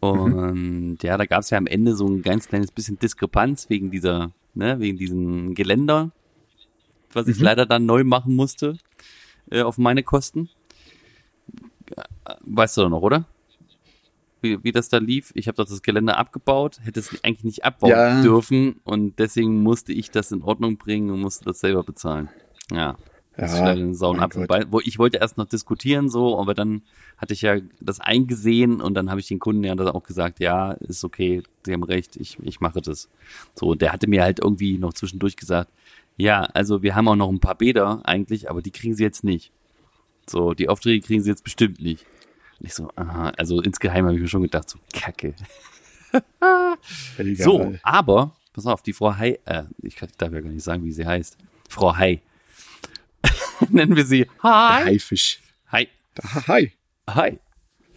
Und ja, da gab es ja am Ende so ein ganz kleines bisschen Diskrepanz wegen dieser, ne, wegen diesem Geländer, was ich leider dann neu machen musste, äh, auf meine Kosten. Weißt du doch noch, oder? Wie, wie das da lief. Ich habe doch das Geländer abgebaut, hätte es eigentlich nicht abbauen Ja. dürfen und deswegen musste ich das in Ordnung bringen und musste das selber bezahlen. Ja. Das ist Ja, ein sauren Apfel. Weil- Wo ich wollte erst noch diskutieren so, aber dann hatte ich ja das eingesehen und dann habe ich den Kunden ja dann auch gesagt, ja, ist okay, Sie haben recht, ich, ich mache das. So, und der hatte mir halt irgendwie noch zwischendurch gesagt, ja, also wir haben auch noch ein paar Bäder eigentlich, aber die kriegen Sie jetzt nicht. So, die Aufträge kriegen Sie jetzt bestimmt nicht. Und ich so, aha, also insgeheim habe ich mir schon gedacht, so Kacke. So, aber, pass auf, die Frau Hai, äh, ich darf ja gar nicht sagen, wie sie heißt. Frau Hai. Nennen wir sie Der Hai. Haifisch. Hai. Da, hi. Hi.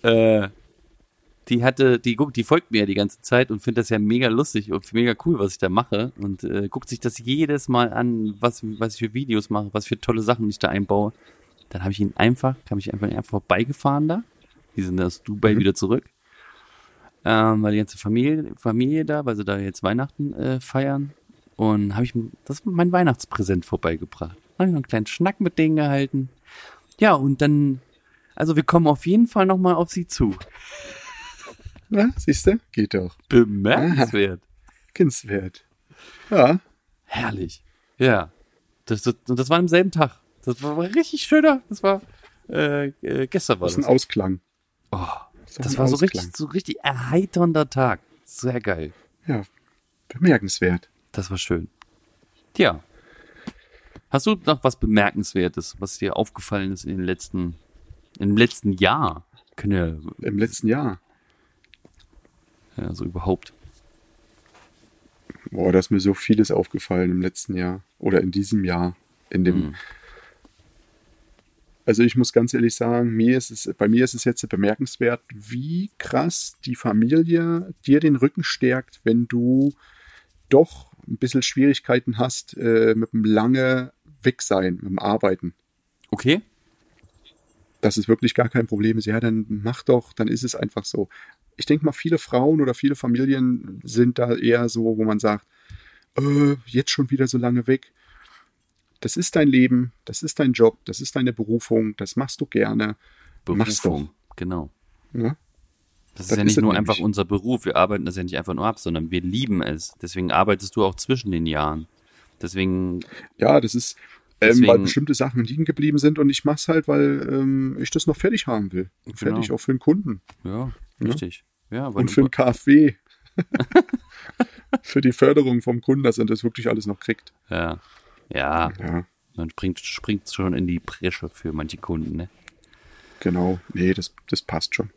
Äh, die hatte, die guckt, die folgt mir ja die ganze Zeit und findet das ja mega lustig und mega cool, was ich da mache und äh, guckt sich das jedes Mal an, was, was ich für Videos mache, was für tolle Sachen ich da einbaue. Dann habe ich ihn einfach, habe ich einfach, einfach vorbeigefahren da. Die sind aus Dubai wieder zurück. Ähm, weil die ganze Familie, Familie da, weil sie da jetzt Weihnachten äh, feiern. Und habe ich das mein Weihnachtspräsent vorbeigebracht. Habe ich noch einen kleinen Schnack mit denen gehalten. Ja, und dann also wir kommen auf jeden Fall nochmal auf sie zu. Na, siehst du? Geht doch. Bemerkenswert. Kindswert. Ja. Herrlich. Ja. Das, das, und das war am selben Tag. Das war, richtig schöner. Das war äh, äh, gestern war Das ist das. ein Ausklang. Oh, das ein war so Ausklang. richtig, so richtig erheiternder Tag. Sehr geil. Ja. Bemerkenswert. Das war schön. Tja. Hast du noch was Bemerkenswertes, was dir aufgefallen ist in den letzten, im letzten Jahr? Können ja, Im letzten Jahr. ja so überhaupt. Boah, da ist mir so vieles aufgefallen im letzten Jahr. Oder in diesem Jahr. In dem. Mhm. Also ich muss ganz ehrlich sagen, mir ist es, bei mir ist es jetzt bemerkenswert, wie krass die Familie dir den Rücken stärkt, wenn du doch ein bisschen Schwierigkeiten hast äh, mit dem lange Wegsein, mit dem Arbeiten. Okay? dass es wirklich gar kein Problem ist. Ja, dann mach doch, dann ist es einfach so. Ich denke mal, viele Frauen oder viele Familien sind da eher so, wo man sagt, äh, jetzt schon wieder so lange weg. Das ist dein Leben, das ist dein Job, das ist deine Berufung, das machst du gerne. Berufung. Genau. Ne? Das ist Das ja ist nicht es nur nämlich. einfach unser Beruf. Wir arbeiten das ja nicht einfach nur ab, sondern wir lieben es. Deswegen arbeitest du auch zwischen den Jahren. Deswegen, Ja, das ist, ähm, weil bestimmte Sachen liegen geblieben sind und ich mach's halt, weil ähm, ich das noch fertig haben will. Fertig, Genau. auch für den Kunden. ja, richtig. Ja, weil Und für den KfW. für die Förderung vom Kunden, dass er das wirklich alles noch kriegt. ja, ja, Ja. man springt, springt schon in die Bresche für manche Kunden, ne? Genau, nee, das, das passt schon.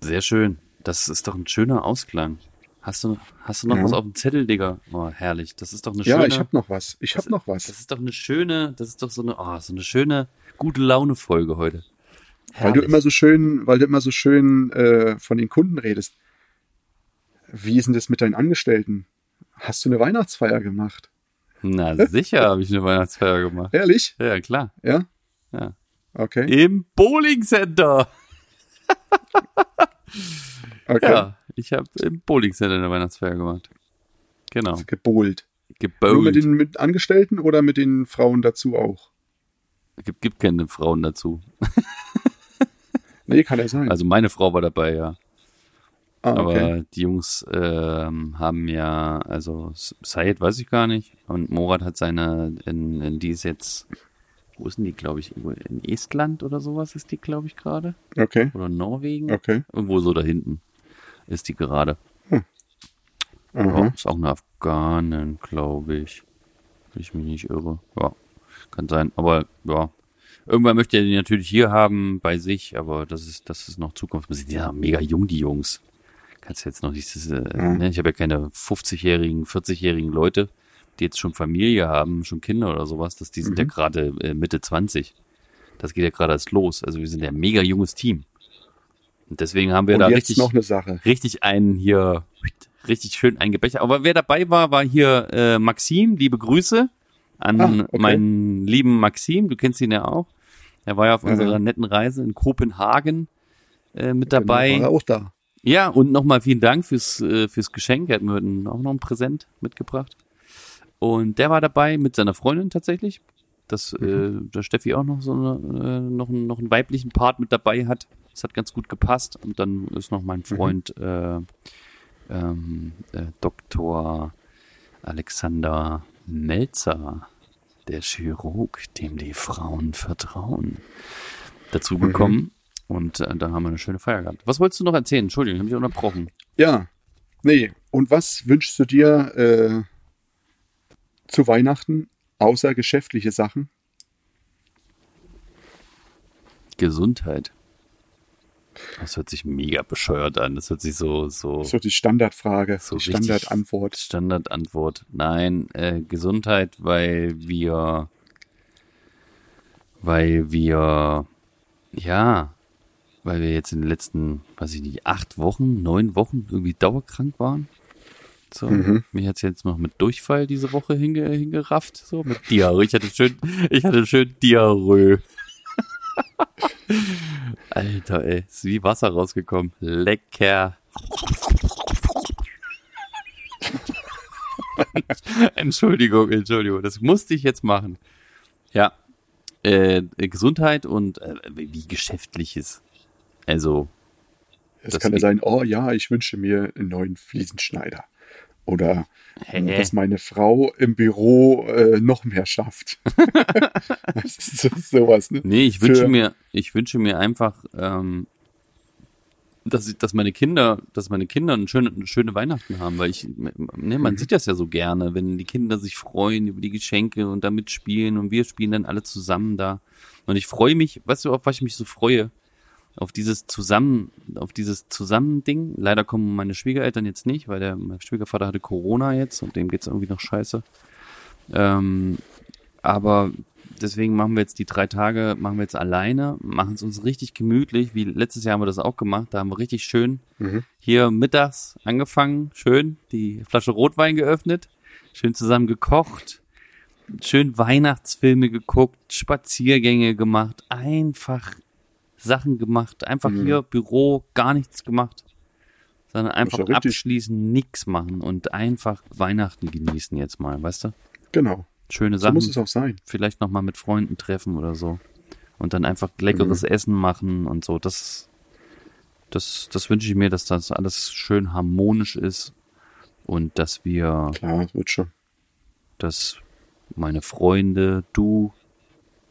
Sehr schön. Das ist doch ein schöner Ausklang. Hast du, hast du noch Ja. was auf dem Zettel, Digga? Oh, herrlich. Das ist doch eine Ja, schöne. ich habe noch was. Ich habe noch was. Das ist doch eine schöne, das ist doch so eine, oh, so eine schöne, gute Laune-Folge heute. Weil du immer so schön, weil du immer so schön äh, von den Kunden redest. Wie ist denn das mit deinen Angestellten? Hast du eine Weihnachtsfeier gemacht? Na, sicher habe ich eine Weihnachtsfeier gemacht. Ehrlich? Ja, klar. Ja? Ja. Okay. Im Bowling Center. Okay. Ja, ich habe im Bowling Center eine Weihnachtsfeier gemacht. Genau. Gebohlt. Nur Gebowlt. mit den mit Angestellten oder mit den Frauen dazu auch? Gibt, gibt keine Frauen dazu. Nee, kann ja sein. Also meine Frau war dabei, ja. Ah, Aber okay. die Jungs ähm, haben ja, also Sayed weiß ich gar nicht. Und Morat hat seine, in, in die ist jetzt, wo ist denn die, glaube ich, irgendwo in Estland oder sowas ist die, glaube ich, gerade. Okay. Oder Norwegen. Okay. Irgendwo so da hinten ist die gerade. Ja, Aha. ist auch eine Afghanin, glaube ich. Wenn ich mich nicht irre. Ja, kann sein. Aber ja, irgendwann möchte er die natürlich hier haben bei sich, aber das ist, das ist noch Zukunft. Wir sind ja mega jung, die Jungs. Kannst jetzt noch nicht, das, äh, ne? ich habe ja keine 50-jährigen, 40-jährigen Leute, die jetzt schon Familie haben, schon Kinder oder sowas. Das, die sind ja gerade äh, Mitte 20. Das geht ja gerade erst los. Also wir sind ja ein mega junges Team. Und deswegen haben wir Und da richtig noch eine Sache. richtig einen hier, richtig schön eingebechert. Aber wer dabei war, war hier äh, Maxim. Liebe Grüße an Ah, okay. meinen lieben Maxim. Du kennst ihn ja auch. Er war ja auf Ja, unserer ja. netten Reise in Kopenhagen äh, mit Genau, dabei. War er auch da. Ja, und nochmal vielen Dank fürs, äh, fürs Geschenk. Er hat mir auch noch ein Präsent mitgebracht. Und der war dabei mit seiner Freundin tatsächlich. Dass äh, der Steffi auch noch so eine, äh, noch, einen, noch einen weiblichen Part mit dabei hat. Das hat ganz gut gepasst. Und dann ist noch mein Freund äh, ähm, äh, Dr. Alexander Melzer, der Chirurg, dem die Frauen vertrauen, dazugekommen. Und äh, da haben wir eine schöne Feier gehabt. Was wolltest du noch erzählen? Entschuldigung, ich habe dich unterbrochen. Ja. Nee. Und was wünschst du dir äh, zu Weihnachten außer geschäftliche Sachen? Gesundheit. Das hört sich mega bescheuert an. Das hört sich so, so, So die Standardfrage, so die Standardantwort. Standardantwort. Nein, äh, Gesundheit, weil wir, weil wir, ja, weil wir jetzt in den letzten, weiß ich nicht, acht Wochen, neun Wochen irgendwie dauerkrank waren. So, Mhm. mich hat's jetzt noch mit Durchfall diese Woche hinge, hingerafft, so mit Diarrhoe. Ich hatte schön, ich hatte schön Diarrhoe. Alter, ey, ist wie Wasser rausgekommen. Lecker. Entschuldigung, Entschuldigung, das musste ich jetzt machen. Ja, äh, Gesundheit und äh, wie geschäftliches. Also, Es kann ja sein, oh ja, ich wünsche mir einen neuen Fliesenschneider. Oder Hä? dass meine Frau im Büro äh, noch mehr schafft. das ist so, sowas, ne? Nee, ich wünsche Für- mir, ich wünsche mir einfach, ähm, dass, ich, dass meine Kinder, dass meine Kinder eine schöne, eine schöne Weihnachten haben, weil ich, ne, Mhm. man sieht das ja so gerne, wenn die Kinder sich freuen über die Geschenke und damit spielen und wir spielen dann alle zusammen da. Und ich freue mich, weißt du, auf was ich mich so freue? Auf dieses Zusammen, auf dieses Zusammending. Leider kommen meine Schwiegereltern jetzt nicht, weil der mein Schwiegervater hatte Corona jetzt und dem geht's irgendwie noch scheiße. Ähm, aber deswegen machen wir jetzt die drei Tage, machen wir jetzt alleine, machen es uns richtig gemütlich, wie letztes Jahr haben wir das auch gemacht, da haben wir richtig schön Mhm. hier mittags angefangen, schön die Flasche Rotwein geöffnet, schön zusammen gekocht, schön Weihnachtsfilme geguckt, Spaziergänge gemacht, einfach Sachen gemacht, einfach Mhm. hier Büro, gar nichts gemacht, sondern einfach ja abschließen, nix machen und einfach Weihnachten genießen jetzt mal, weißt du? Genau. Schöne So Sachen muss es auch sein. vielleicht noch mal mit Freunden treffen oder so und dann einfach leckeres Essen machen und so. Das, das, das wünsche ich mir, dass das alles schön harmonisch ist und dass wir, Klar, das wird schon. dass meine Freunde, du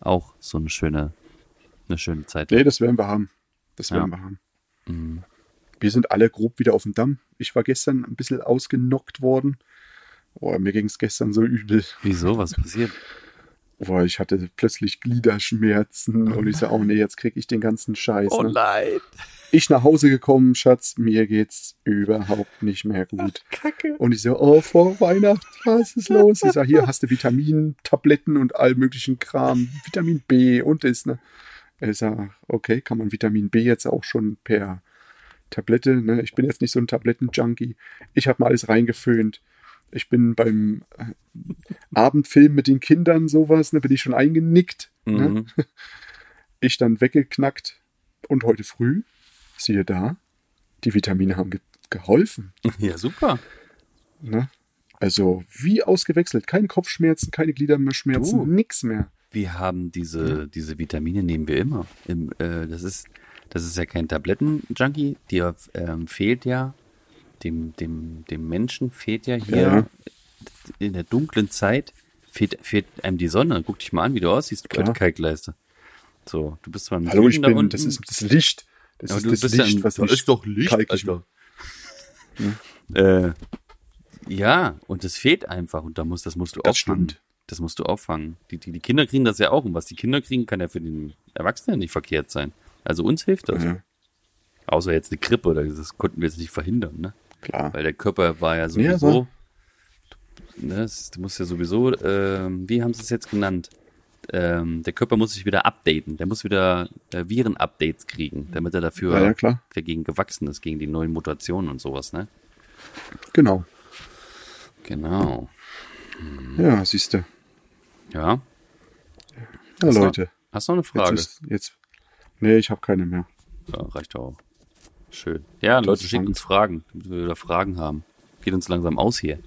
auch so eine schöne, eine schöne Zeit. Nee, das werden wir haben. Das werden Ja. wir haben. Mhm. Wir sind alle grob wieder auf dem Damm. Ich war gestern ein bisschen ausgenockt worden. Oh, mir ging es gestern so übel. Wieso? Was passiert? Oh, ich hatte plötzlich Gliederschmerzen und ich so, oh nee, jetzt krieg ich den ganzen Scheiß. ne? nein. Ich nach Hause gekommen, Schatz, mir geht's überhaupt nicht mehr gut. Kacke. Und ich so, oh, vor Weihnachten, was ist los? Ich sag, hier hast du Vitamintabletten und all möglichen Kram, Vitamin B und das, ne? Ich sag, okay, kann man Vitamin B jetzt auch schon per Tablette, ne? Ich bin jetzt nicht so ein Tabletten-Junkie. Ich habe mal alles reingeföhnt. Ich bin beim äh, Abendfilm mit den Kindern sowas, ne, bin ich schon eingenickt. Ne? Mhm. Ich dann weggeknackt. Und heute früh, siehe da, die Vitamine haben ge geholfen. Ja, super. Ne? Also wie ausgewechselt. Keine Kopfschmerzen, keine Gliederschmerzen, Du. nix mehr. Wir haben diese, diese Vitamine nehmen wir immer. Im, äh, das ist, das ist ja kein Tabletten-Junkie, dir ähm, fehlt ja, dem, dem, dem Menschen fehlt ja hier Ja. in der dunklen Zeit, fehlt, fehlt einem die Sonne. Guck dich mal an, wie du aussiehst, du Klar. Kalkleiste. So, du bist zwar im Hallo, ich Süden da bin, unten, das ist das Licht. Das aber ist das bist ja Licht, ein, was da ist doch Licht, Alter. Äh, ja, und es fehlt einfach und da muss, das musst du Das auffangen. stimmt. Das musst du auffangen. Die, die, die Kinder kriegen das ja auch und was die Kinder kriegen, kann ja für den Erwachsenen nicht verkehrt sein. Also uns hilft das. Ja, Außer jetzt eine Grippe oder das konnten wir jetzt nicht verhindern, ne? klar. Weil der Körper war ja Ja, sowieso. aber- ne, das, du musst ja sowieso, ähm, wie haben sie es jetzt genannt? Ähm, der Körper muss sich wieder updaten. Der muss wieder äh, Viren-Updates kriegen, damit er dafür Ja, ja, dagegen gewachsen ist, gegen die neuen Mutationen und sowas, ne? Genau. Genau. Ja, siehst du. Ja. Ja, Hast Leute. Hast du noch eine Jetzt Frage? ist, jetzt. Nee, ich habe keine mehr. Ja, reicht auch. Schön. Ja, Leute, schickt uns Fragen, damit wir wieder Fragen haben. Geht uns langsam aus hier.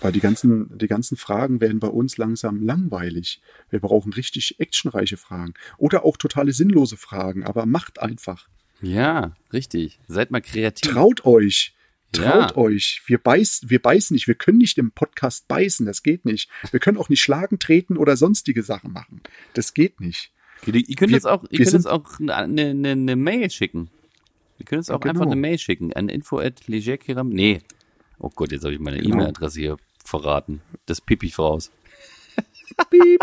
Weil die ganzen, die ganzen Fragen werden bei uns langsam langweilig. Wir brauchen richtig actionreiche Fragen. Oder auch totale sinnlose Fragen. Aber macht einfach. Ja, richtig. Seid mal kreativ. Traut euch. Traut Ja. euch. Wir beißen, wir beißen nicht. Wir können nicht im Podcast beißen. Das geht nicht. Wir können auch nicht schlagen, treten oder sonstige Sachen machen. Das geht nicht. Ihr, ihr könnt Wir- jetzt auch, ihr könnt jetzt auch eine, eine, eine Mail schicken. Ihr könnt jetzt auch Genau. einfach eine Mail schicken an info at legerkeram. Nee. Oh Gott, jetzt habe ich meine Genau. E-Mail-Adresse hier verraten. Das piep ich voraus. Piep.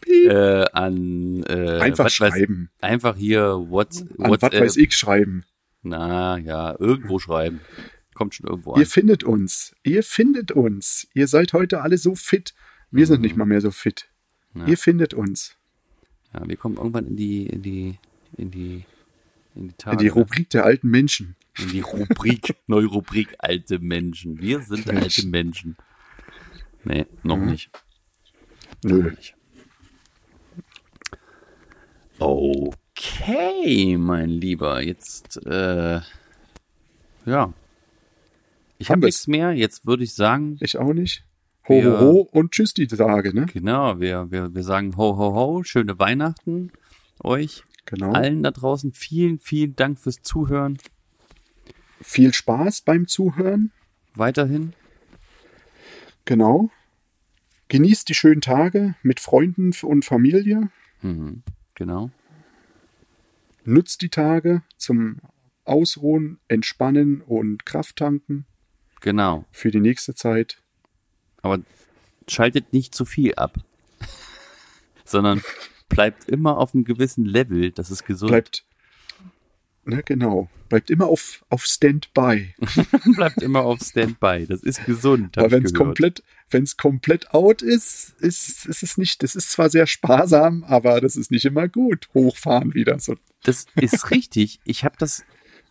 Piep. Äh, an äh, Einfach was weiß- schreiben. einfach hier What's, An was WhatsApp. weiß ich schreiben. Na ja, irgendwo schreiben. Kommt schon irgendwo Ihr an. findet uns. Ihr findet uns. Ihr seid heute alle so fit. Wir sind nicht mal mehr so fit. Ja. Ihr findet uns. Ja, wir kommen irgendwann in die, in die, in die, in die Tage. In die Rubrik der alten Menschen. In die Rubrik, neue Rubrik, alte Menschen. Wir sind alte Menschen. Nee, noch Mhm. nicht. Nö. Noch nicht. Okay, mein Lieber. Jetzt, äh, ja. Ich habe wir's. nichts mehr. Jetzt würde ich sagen, Ich auch nicht. Ho, Wir- ho, ho und tschüss die Tage, ne? genau, wir, wir, wir sagen ho, ho, ho, schöne Weihnachten euch. Genau. Allen da draußen vielen, vielen Dank fürs Zuhören. Viel Spaß beim Zuhören. Weiterhin. Genau. Genießt die schönen Tage mit Freunden und Familie. Mhm, genau. Nutzt die Tage zum Ausruhen, Entspannen und Kraft tanken Genau. für die nächste Zeit. Aber schaltet nicht zu viel ab, sondern bleibt immer auf einem gewissen Level. Das ist gesund. Bleibt, ne, genau. Bleibt immer auf, auf Standby. bleibt immer auf Standby. Das ist gesund. ich wenn es komplett, wenn es komplett out ist, ist, ist es nicht, das ist zwar sehr sparsam, aber das ist nicht immer gut. Hochfahren wieder. So, Das ist richtig. Ich habe das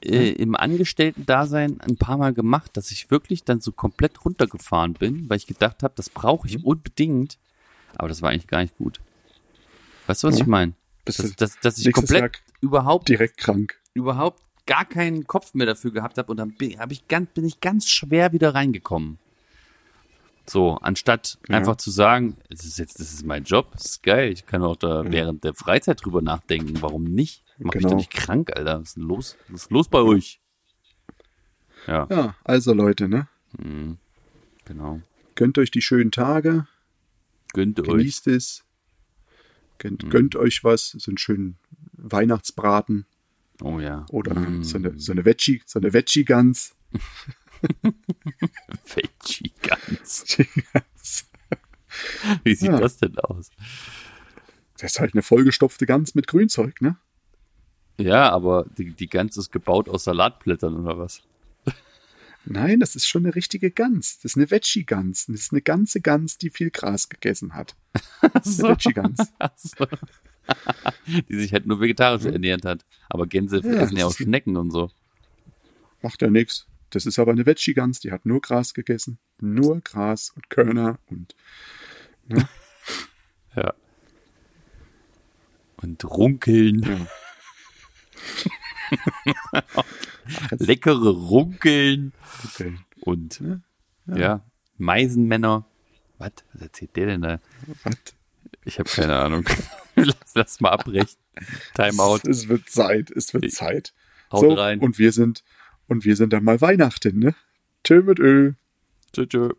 äh, im Angestellten-Dasein ein paar Mal gemacht, dass ich wirklich dann so komplett runtergefahren bin, weil ich gedacht habe, das brauche Mhm. ich unbedingt. Aber das war eigentlich gar nicht gut. Weißt du, was Ja. ich meine? Dass, dass, dass ich komplett Jahr überhaupt direkt krank. Überhaupt gar keinen Kopf mehr dafür gehabt habe und dann bin, hab ich ganz, bin ich ganz schwer wieder reingekommen. So, anstatt Ja. einfach zu sagen, es ist jetzt, das ist mein Job, das ist geil, ich kann auch da während der Freizeit drüber nachdenken, warum nicht? Mach mich Genau. doch nicht krank, Alter. Was ist denn los? Was ist los bei euch? Ja, Ja, also Leute, ne? mhm. genau. Gönnt euch die schönen Tage, Gönnt euch. genießt es. Gönnt, Mhm. gönnt euch was, so einen schönen Weihnachtsbraten Oh ja. oder Mm. so eine, so eine Veggie, so eine Veggie-Gans. Veggie ganz. Wie sieht Ja. das denn aus? Das ist halt eine vollgestopfte Gans mit Grünzeug, ne? Ja, aber die, die Gans ist gebaut aus Salatblättern oder was? Nein, das ist schon eine richtige Gans. Das ist eine Veggie-Gans. Das ist eine ganze Gans, die viel Gras gegessen hat. Das ist eine Veggie-Gans. Die sich halt nur vegetarisch ernährt hat. Aber Gänse Ja, essen ja auch Schnecken und so. Macht ja nichts. Das ist aber eine Veggie-Gans, die hat nur Gras gegessen. Nur Gras und Körner und Ja. Und runkeln. ja. Leckere Runkeln. Okay. Und Ja, ja, Meisenmänner. Was? Was erzählt der denn da? Was? Ich habe keine Ahnung. lass, lass mal abbrechen. Timeout. Es wird Zeit, es wird Zeit. Haut so, rein. Und wir sind, und wir sind dann mal Weihnachten, ne? Tschö mit Ö. Tschö, tschö.